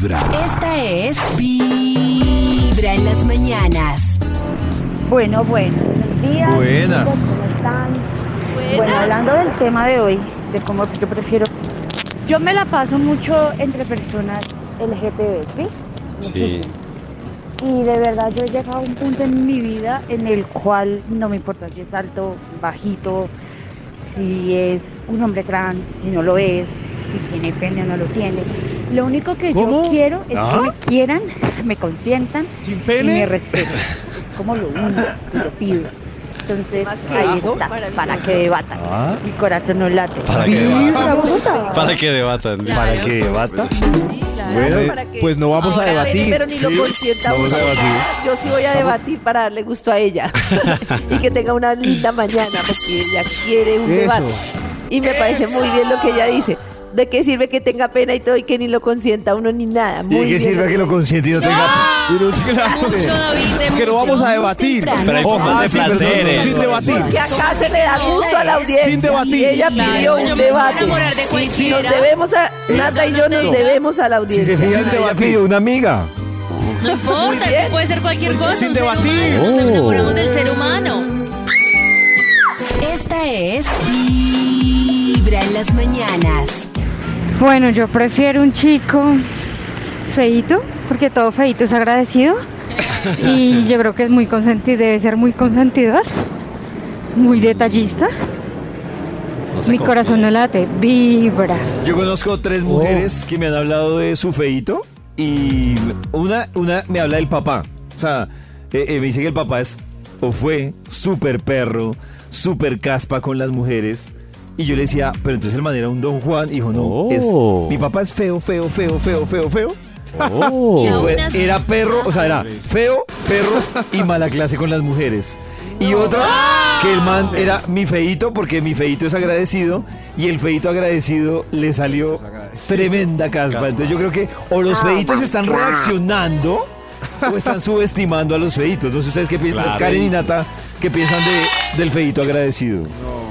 Vibra. Esta es Vibra en las mañanas. Bueno, bueno, buenos días. Buenas. ¿Cómo están? Bueno, hablando del tema de hoy, de cómo yo prefiero. Yo me la paso mucho entre personas LGTB, ¿sí? Sí. Y de verdad yo he llegado a un punto en mi vida en el cual no me importa si es alto, bajito, si es un hombre trans, si no lo es, si tiene pene o no lo tiene. Lo único que ¿Cómo? yo quiero es ¿Ah? que me quieran, me consientan ¿Sin y me respeten. Es como lo único que yo pido. Entonces, ahí está, para que debatan. Ah. Mi corazón no late. Para que ¡Viva debatan. Para que debatan. Para que debata. Claro, Bueno, que- pues no vamos a debatir. Pero ni lo consienta uno. Yo sí voy a debatir para darle gusto a ella. y que tenga una linda mañana, porque ella quiere un Eso. debate. Y me parece muy bien lo que ella dice. ¿De qué sirve que tenga pena y todo y que ni lo consienta uno ni nada? ¿Y Muy de qué bien sirve que lo consiente y no tenga... Pero sí, claro. Que no vamos a debatir. Pero hay de sí, pero no- placeres. Sin debatir. Que acá se le da gusto a la audiencia. Sin debatir. Y ella pidió un debate. de nos debemos a... Nata y yo nos No. debemos a la Si audiencia. se fijan, ella pidió una amiga. No importa, es que puede ser cualquier cosa. Sin debatir. humano, Nos Oh. enamoramos del ser humano. Esta es Vibra en las mañanas. Bueno, yo prefiero un chico feito, porque todo feito es agradecido. Y yo creo que es muy consentido, debe ser muy consentidor, muy detallista. No Mi corazón no late, vibra. Yo conozco tres mujeres que me han hablado de su feito y una, una me habla del papá. O sea, eh, eh, me dice que el papá es o fue súper perro, súper caspa con las mujeres. Y yo le decía, pero entonces el man era un don Juan. Y dijo, no, Oh. es, mi papá es feo, feo, feo, feo, feo, feo. Oh. Era perro, o sea, era feo, perro y mala clase con las mujeres. Y otra, que el man era mi feito, porque mi feito es agradecido, y el feito agradecido le salió tremenda caspa. Entonces yo creo que o los feitos están reaccionando o están subestimando a los feitos. No sé ustedes qué piensan, Claro. Karen y Nata, qué piensan de, del feito agradecido.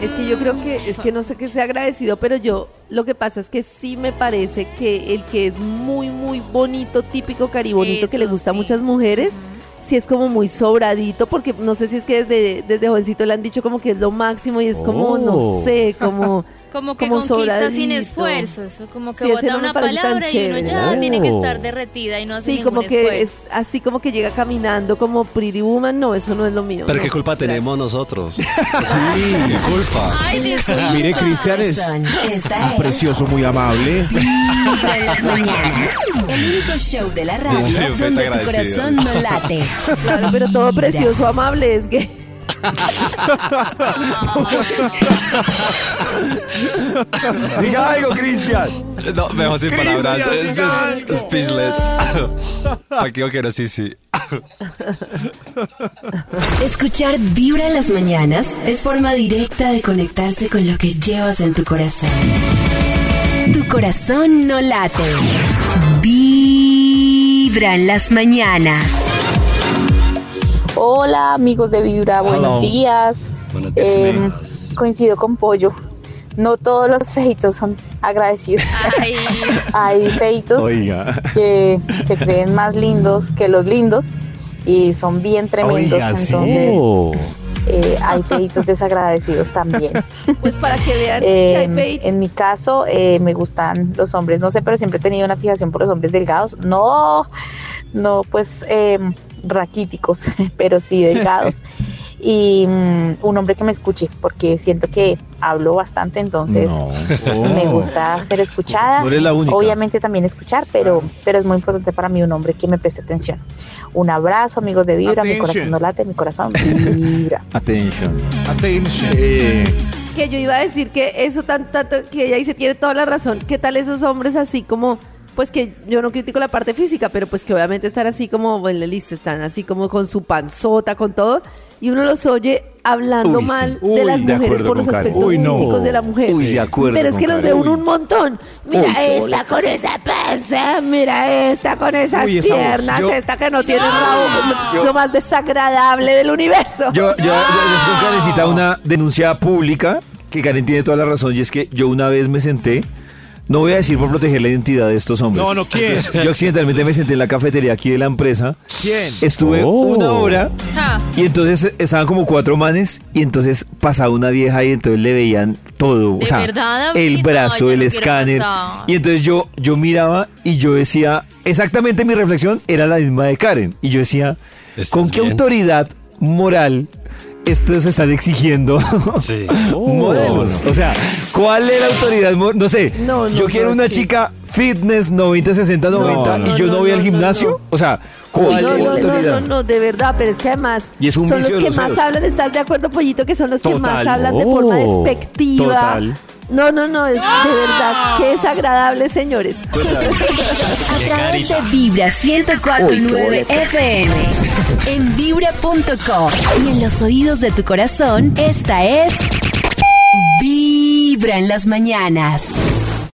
Es que yo creo que, es que no sé que sea agradecido, pero yo lo que pasa es que sí me parece que el que es muy, muy bonito, típico caribonito, que le gusta a muchas mujeres, sí es como muy sobradito, porque no sé si es que desde, desde jovencito le han dicho como que es lo máximo y es como, no Oh. sé, como... Como que Como conquista sin sobradito. esfuerzo. eso Como que Sí, bota no una palabra y uno ya tiene que estar derretida y no hace Sí, ningún como que esfuerzo. es así como que llega caminando como Pretty Woman, no, eso no es lo mío. Pero no. qué culpa tenemos nosotros. Sí, qué culpa. Ay, Dios mío. Mire, Cristian es es Precioso, muy amable. Vibra en las mañanas. El único show de la radio donde tu agradecido. corazón no late. Claro, pero todo precioso, amable, es que... Diga algo, Cristian. No, mejor sin palabras. Es speechless. Aquí yo quiero sí, sí. Escuchar Vibra en las mañanas es forma directa de conectarse con lo que llevas en tu corazón. Tu corazón no late. Vibra en las mañanas. Hola amigos de Vibra, buenos días. Buenos días, Eh, amigos. coincido con Pollo. No todos los feitos son agradecidos. Ay, Hay feitos Oiga. que se creen más lindos que los lindos y son bien tremendos. Oiga. Entonces eh, hay feitos desagradecidos también. Pues para que vean que hay feito. en mi caso eh, me gustan los hombres, no sé, pero siempre he tenido una fijación por los hombres delgados. No, no, pues eh, raquíticos, pero sí delgados. Y mm, un hombre que me escuche, porque siento que hablo bastante, entonces me gusta ser escuchada. No eres la única. Obviamente también escuchar, pero, pero es muy importante para mí un hombre que me preste atención. Un abrazo, amigos de Vibra, mi corazón no late, mi corazón vibra. Attention. Attention. Eh, que yo iba a decir que eso tan tanto que ella dice tiene toda la razón. ¿Qué tal esos hombres así como pues que yo no critico la parte física, pero pues que obviamente están así como bueno, listo, están así como con su panzota, con todo y uno los oye hablando Uy, sí. mal Uy, de las de mujeres por los aspectos Uy, no. físicos de la mujer. Uy, de acuerdo Pero es que los ve uno un montón. Mira esta con esa panza, mira esta con esas esa piernas, Yo- esta que no tiene rabo, Yo- lo más desagradable del universo. Yo, yo, Karencita una denuncia pública, que Karen tiene toda la razón, y es que yo una vez me senté no voy a decir por proteger la identidad de estos hombres. No, no, ¿quién? Entonces, yo accidentalmente me senté en la cafetería aquí de la empresa. ¿Quién? Estuve Oh. una hora Ah, y entonces estaban como cuatro manes y entonces pasaba una vieja y entonces le veían todo, o ¿De sea, verdad, David? el brazo, el escáner. Y entonces yo, yo miraba y yo decía, exactamente mi reflexión era la misma de Karen. Y yo decía, ¿Estás ¿con qué bien? autoridad moral estos están exigiendo Sí. modelos? O sea, ¿cuál es la autoridad? No sé, No, no, yo quiero una chica fitness 90, 60, 90 no, y yo no, no, voy no, al gimnasio. no. O sea, ¿cuál No, es la no, no, autoridad? no, no, de verdad, pero es que además Y es un son los que los más celos. hablan, ¿estás de acuerdo, Pollito? Que son los que más hablan de forma Oh, despectiva. total. No, no, no, es de verdad, qué desagradable, señores. A través de Vibra 104.9 FM. En vibra.com. Y en los oídos de tu corazón, esta es. Vibra en las mañanas.